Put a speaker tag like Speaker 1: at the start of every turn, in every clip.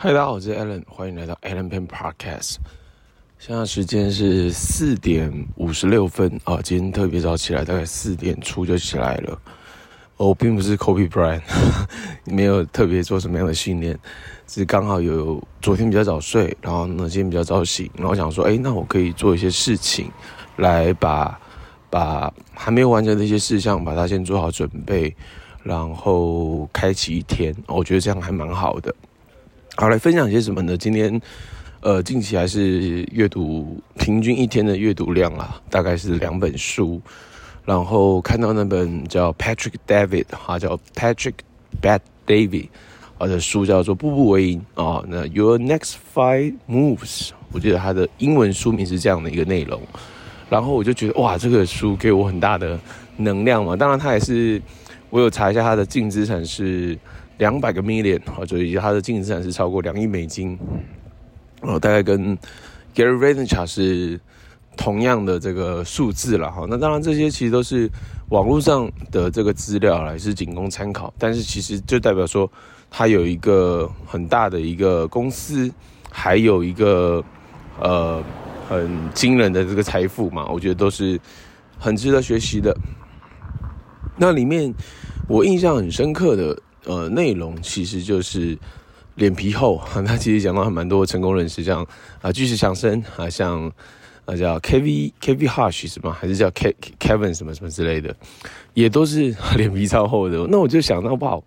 Speaker 1: 嗨，大家好，我是 Alan，欢迎来到 Alan Pen Podcast。现在时间是四点五十六分啊，今天特别早起来，大概四点出就起来了。我并不是 Kobe Bryant，没有特别做什么样的训练，只是刚好有昨天比较早睡，然后呢今天比较早醒，然后想说，哎，那我可以做一些事情，来把把还没有完成的一些事项，把它先做好准备，然后开启一天，我觉得这样还蛮好的。好，来分享些什么呢？今天，呃，近期还是阅读平均一天的阅读量啊，大概是两本书。然后看到那本叫 Patrick David 哈，叫 Patrick Bad David 啊的书，叫做《步步为营》啊。那 Your Next Five Moves，我记得它的英文书名是这样的一个内容。然后我就觉得哇，这个书给我很大的能量嘛。当然，它也是我有查一下它的净资产是。两百个 million 啊，所以它的净资产是超过两亿美金，哦，大概跟 Gary Vaynerchuk 是同样的这个数字了哈。那当然这些其实都是网络上的这个资料来是仅供参考，但是其实就代表说他有一个很大的一个公司，还有一个呃很惊人的这个财富嘛，我觉得都是很值得学习的。那里面我印象很深刻的。呃，内容其实就是脸皮厚 那，其实讲到还蛮多成功人士，像啊巨石强森啊，像啊叫 K V K V Hush 什么，还是叫 K Kevin 什么什么之类的，也都是 脸皮超厚的。那我就想到，哇，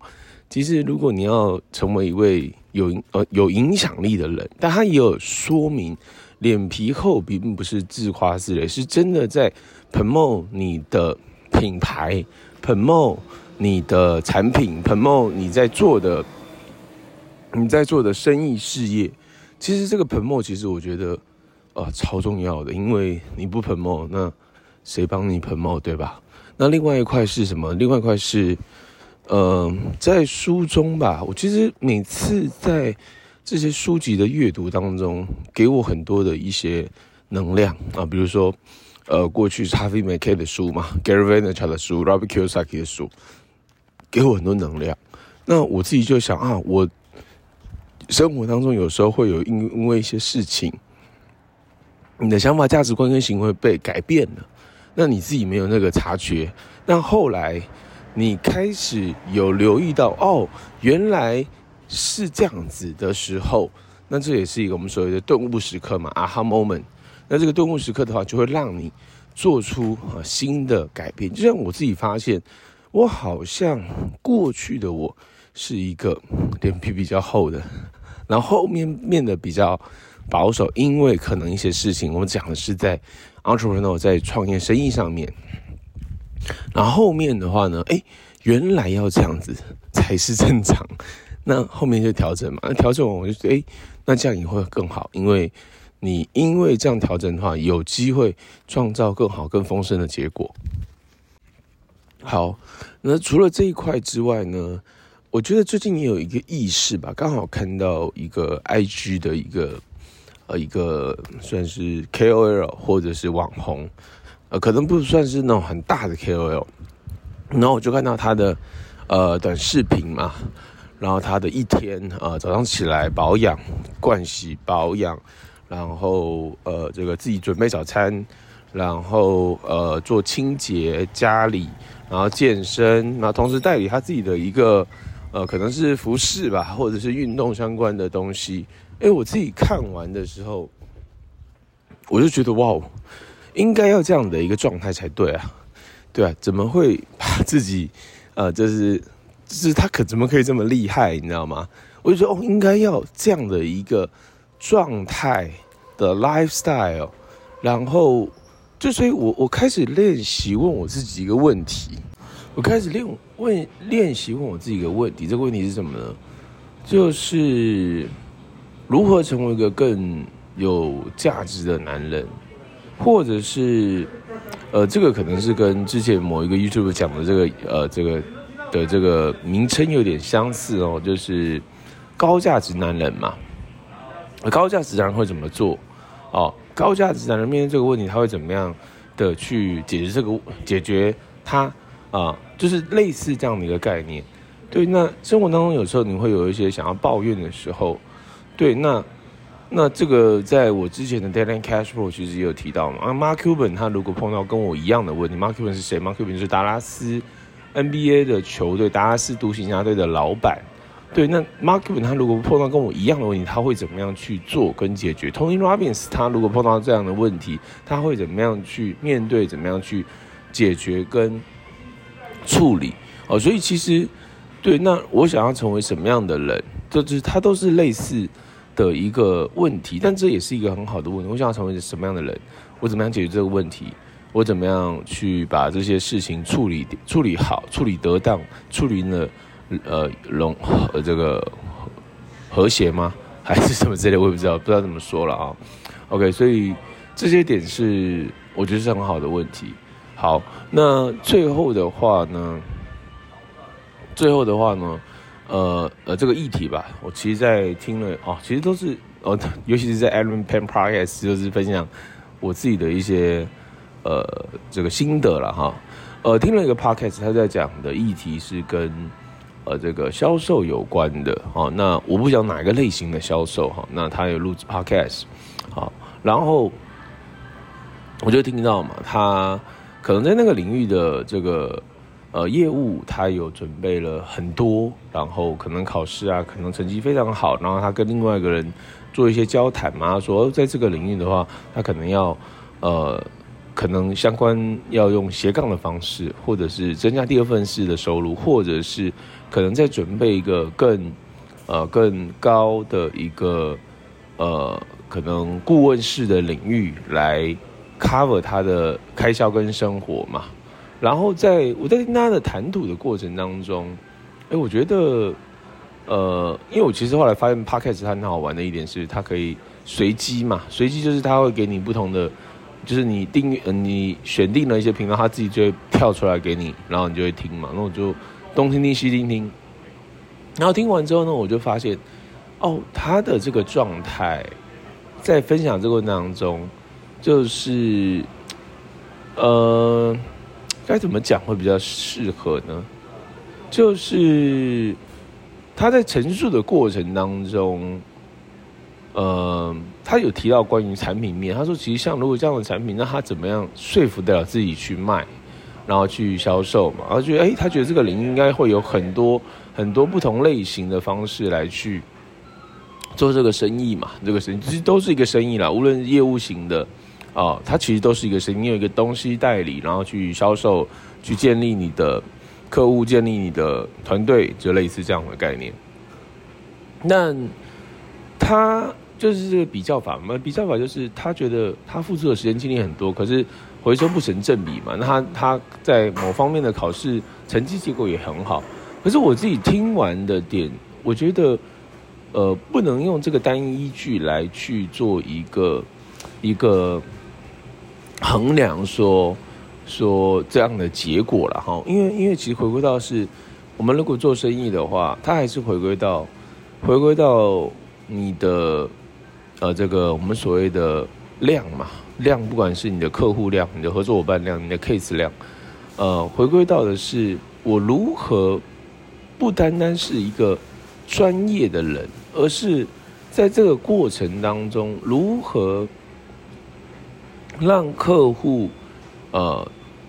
Speaker 1: 其实如果你要成为一位有呃有影响力的人，但他也有说明，脸皮厚并不是自夸自擂，是真的在 promote 你的品牌盆茂你的产品盆茂你在做的，你在做的生意事业，其实这个盆茂其实我觉得，呃，超重要的，因为你不盆茂那谁帮你盆茂对吧？那另外一块是什么？另外一块是，呃，在书中吧，我其实每次在这些书籍的阅读当中，给我很多的一些能量啊，比如说，呃，过去是 Harvey Mackay 的书嘛，Gary Vaynerchuk 的书，Robert Kiyosaki 的书。给我很多能量，那我自己就想啊，我生活当中有时候会有因因为一些事情，你的想法、价值观跟行为被改变了，那你自己没有那个察觉，那后来你开始有留意到哦，原来是这样子的时候，那这也是一个我们所谓的顿悟时刻嘛，aha moment。那这个顿悟时刻的话，就会让你做出啊新的改变，就像我自己发现。我好像过去的我是一个脸皮比较厚的，然后后面变得比较保守，因为可能一些事情，我们讲的是在 entrepreneur 在创业生意上面，然后后面的话呢，哎，原来要这样子才是正常，那后面就调整嘛，那调整完我就觉得，哎，那这样也会更好，因为你因为这样调整的话，有机会创造更好、更丰盛的结果。好，那除了这一块之外呢，我觉得最近也有一个意识吧，刚好看到一个 IG 的一个呃一个算是 KOL 或者是网红，呃可能不算是那种很大的 KOL，然后我就看到他的呃短视频嘛，然后他的一天呃早上起来保养、盥洗、保养，然后呃这个自己准备早餐，然后呃做清洁家里。然后健身，然后同时代理他自己的一个，呃，可能是服饰吧，或者是运动相关的东西。哎，我自己看完的时候，我就觉得哇，应该要这样的一个状态才对啊，对啊，怎么会把自己，呃，就是，就是他可怎么可以这么厉害，你知道吗？我就说哦，应该要这样的一个状态的 lifestyle，然后。就所以我，我开始练习问我自己一个问题，我开始练问练习问我自己一个问题，这个问题是什么呢？就是如何成为一个更有价值的男人，或者是呃，这个可能是跟之前某一个 YouTube 讲的这个呃这个的这个名称有点相似哦，就是高价值男人嘛，高价值男人会怎么做？哦。高价值男人面对这个问题，他会怎么样的去解决这个解决他啊、就是类似这样的一个概念。对，那生活当中有时候你会有一些想要抱怨的时候，对，那那这个在我之前的 Deadline Cashflow 其实也有提到嘛。啊，Mark Cuban 他如果碰到跟我一样的问题，Mark Cuban 是谁？Mark Cuban 是达拉斯 NBA 的球队达拉斯独行侠队的老板。对，那 Mark Cuban 他如果碰到跟我一样的问题，他会怎么样去做跟解决？Tony Robbins 他如果碰到这样的问题，他会怎么样去面对？怎么样去解决跟处理？哦，所以其实对，那我想要成为什么样的人，就是他都是类似的一个问题，但这也是一个很好的问题。我想要成为什么样的人？我怎么样解决这个问题？我怎么样去把这些事情处理处理好、处理得当、处理呢？呃，融呃这个和谐吗？还是什么之类？我也不知道，不知道怎么说了啊。OK，所以这些点是我觉得是很好的问题。好，那最后的话呢？最后的话呢？呃呃，这个议题吧，我其实在听了哦，其实都是呃，尤其是在 Allen Peng Podcast 就是分享我自己的一些呃这个心得了哈。呃，听了一个 Podcast，他在讲的议题是跟呃，这个销售有关的，好，那我不讲哪一个类型的销售哈，那他有录制 podcast，好，然后我就听到嘛，他可能在那个领域的这个呃业务，他有准备了很多，然后可能考试啊，可能成绩非常好，然后他跟另外一个人做一些交谈嘛，说在这个领域的话，他可能要呃。可能相关要用斜杠的方式，或者是增加第二份式的收入，或者是可能在准备一个更呃更高的一个呃可能顾问式的领域来 cover 他的开销跟生活嘛。然后在我在听他的谈吐的过程当中，哎，我觉得呃，因为我其实后来发现 Podcast 它很好玩的一点是，它可以随机嘛，随机就是它会给你不同的。就是你订阅，你选定了一些频道，它自己就会跳出来给你，然后你就会听嘛。那我就东听听西听听，然后听完之后呢，我就发现，哦，他的这个状态，在分享这个过程当中，就是，呃，该怎么讲会比较适合呢？就是他在陈述的过程当中。呃，他有提到关于产品面，他说其实像如果这样的产品，那他怎么样说服得了自己去卖，然后去销售嘛？然后觉得，哎，他觉得这个领域应该会有很多很多不同类型的方式来去做这个生意嘛。这个生意其实都是一个生意啦，无论业务型的啊，它其实都是一个生意。你有一个东西代理，然后去销售，去建立你的客户，建立你的团队，就类似这样的概念。那他。就是这个比较法嘛，比较法就是他觉得他付出的时间精力很多，可是回收不成正比嘛。那他他在某方面的考试成绩结果也很好，可是我自己听完的点，我觉得呃不能用这个单一依据来去做一个一个衡量说说这样的结果了哈。因为因为其实回归到是我们如果做生意的话，它还是回归到回归到你的。呃，这个我们所谓的量嘛，量不管是你的客户量、你的合作伙伴量、你的 case 量，呃，回归到的是我如何不单单是一个专业的人，而是在这个过程当中如何让客户呃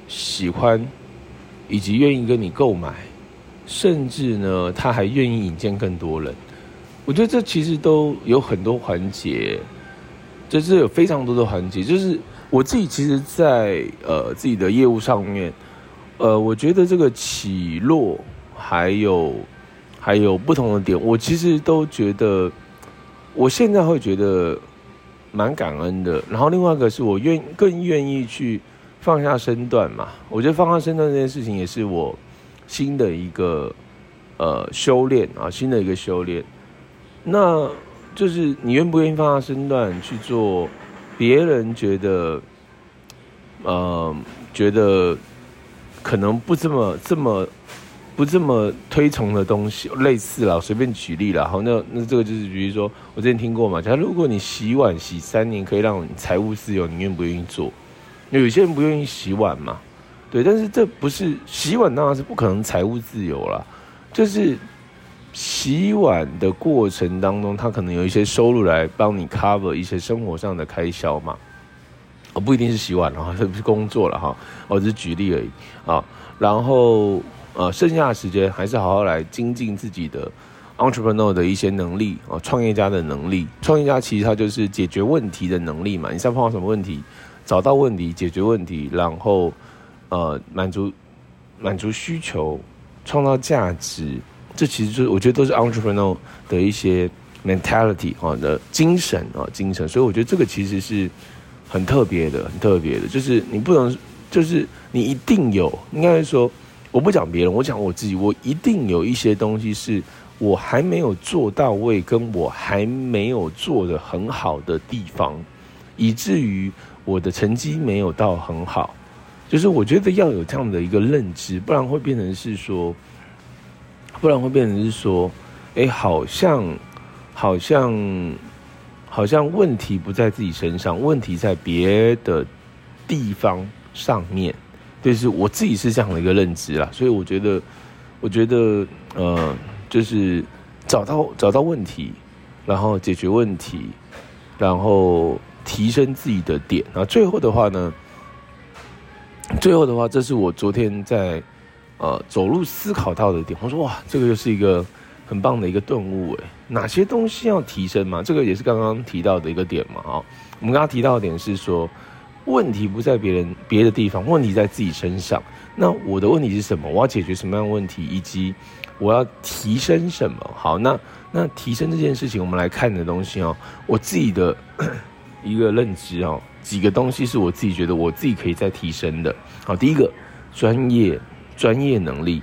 Speaker 1: 喜欢以及愿意跟你购买，甚至呢，他还愿意引荐更多人。我觉得这其实都有很多环节，就是有非常多的环节。就是我自己其实在，呃自己的业务上面，呃，我觉得这个起落还有还有不同的点，我其实都觉得，我现在会觉得蛮感恩的。然后另外一个是我愿更愿意去放下身段嘛。我觉得放下身段这件事情也是我新的一个呃修炼啊，新的一个修炼。那就是你愿不愿意放下身段去做别人觉得，呃，觉得可能不这么这么不这么推崇的东西，类似啦，随便举例啦。好，那那这个就是比如说，我之前听过嘛，假如如果你洗碗洗三年可以让你财务自由，你愿不愿意做？有些人不愿意洗碗嘛，对，但是这不是洗碗当然是不可能财务自由啦，就是。洗碗的过程当中，他可能有一些收入来帮你 cover 一些生活上的开销嘛。哦，不一定是洗碗了哈，这 不是工作了哈，我只是举例而已啊。然后呃，剩下的时间还是好好来精进自己的 entrepreneur 的一些能力啊，创业家的能力。创业家其实他就是解决问题的能力嘛。你现在碰到什么问题，找到问题，解决问题，然后呃满足满足需求，创造价值。这其实就是我觉得都是 entrepreneur 的一些 mentality 啊的精神啊精神。所以我觉得这个其实是。很特别的，很特别的，就是你不能，就是你一定有，应该说，我不讲别人，我讲我自己，我一定有一些东西是我还没有做到位，跟我还没有做得很好的地方，以至于我的成绩没有到很好。就是我觉得要有这样的一个认知，不然会变成是说，不然会变成是说，哎，好像，好像。好像问题不在自己身上，问题在别的地方上面，就是我自己是这样的一个认知啦。所以我觉得，我觉得，呃，就是找到找到问题，然后解决问题，然后提升自己的点。然后最后的话呢，最后的话，这是我昨天在呃走路思考到的点。我说哇，这个又是一个。很棒的一个顿悟诶，哪些东西要提升嘛？这个也是刚刚提到的一个点嘛。啊，我们刚刚提到的点是说，问题不在别人别的地方，问题在自己身上。那我的问题是什么？我要解决什么样的问题？以及我要提升什么？好，那那提升这件事情，我们来看的东西哦，我自己的一个认知哦，几个东西是我自己觉得我自己可以再提升的。好，第一个专业专业能力。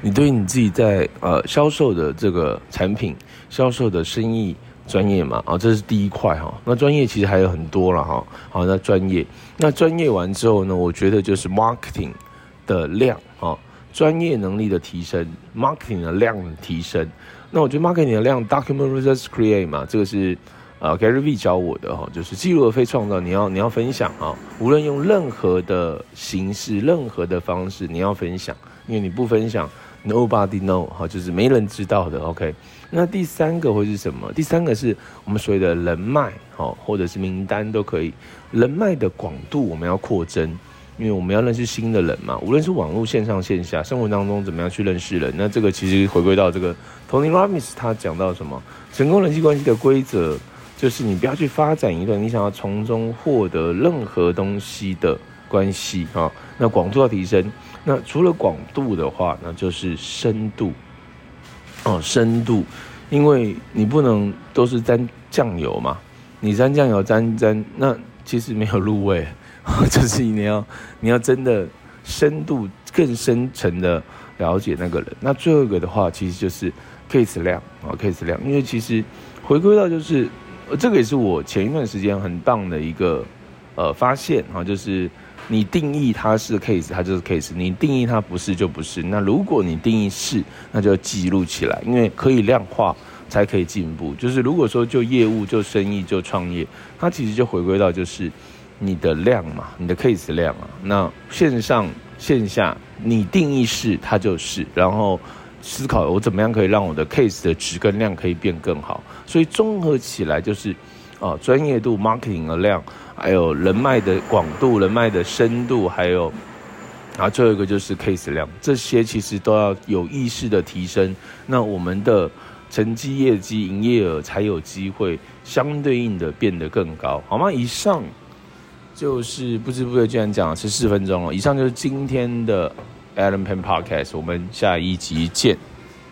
Speaker 1: 你对你自己在呃销售的这个产品、销售的生意专业嘛？啊，这是第一块哈。那专业其实还有很多了哈。好，那专业，那专业完之后呢，我觉得就是 marketing 的量啊，专业能力的提升，marketing 的量提升。那我觉得 marketing 的量，document versus create 嘛，这个是呃 Gary V 教我的哈，就是记录而非创造。你要你要分享啊，无论用任何的形式、任何的方式，你要分享，因为你不分享。Nobody know，哈，就是没人知道的。OK，那第三个会是什么？第三个是我们所谓的人脉，哈，或者是名单都可以。人脉的广度我们要扩增，因为我们要认识新的人嘛。无论是网络、线上、线下，生活当中怎么样去认识人？那这个其实回归到这个 Tony Robbins 他讲到什么？成功人际关系的规则就是你不要去发展一段你想要从中获得任何东西的关系，哈。那广度要提升。那除了广度的话，那就是深度哦，深度，因为你不能都是沾酱油嘛，你沾酱油沾沾，那其实没有入味，就是你要你要真的深度更深层的了解那个人。那最后一个的话，其实就是 case 量啊，case 量，因为其实回归到就是，这个也是我前一段时间很棒的一个呃发现啊，就是。你定义它是 case，它就是 case；你定义它不是，就不是。那如果你定义是，那就要记录起来，因为可以量化才可以进步。就是如果说就业务、就生意、就创业，它其实就回归到就是你的量嘛，你的 case 量啊。那线上线下，你定义是，它就是，然后思考我怎么样可以让我的 case 的值跟量可以变更好。所以综合起来就是。啊，专业度、marketing 的量，还有人脉的广度、人脉的深度，还有，啊，最后一个就是 case 量，这些其实都要有意识的提升，那我们的成绩、业绩、营业额才有机会相对应的变得更高，好吗？以上就是不知不觉居然讲了十四分钟了，以上就是今天的 Alan Pan Podcast，我们下一集见。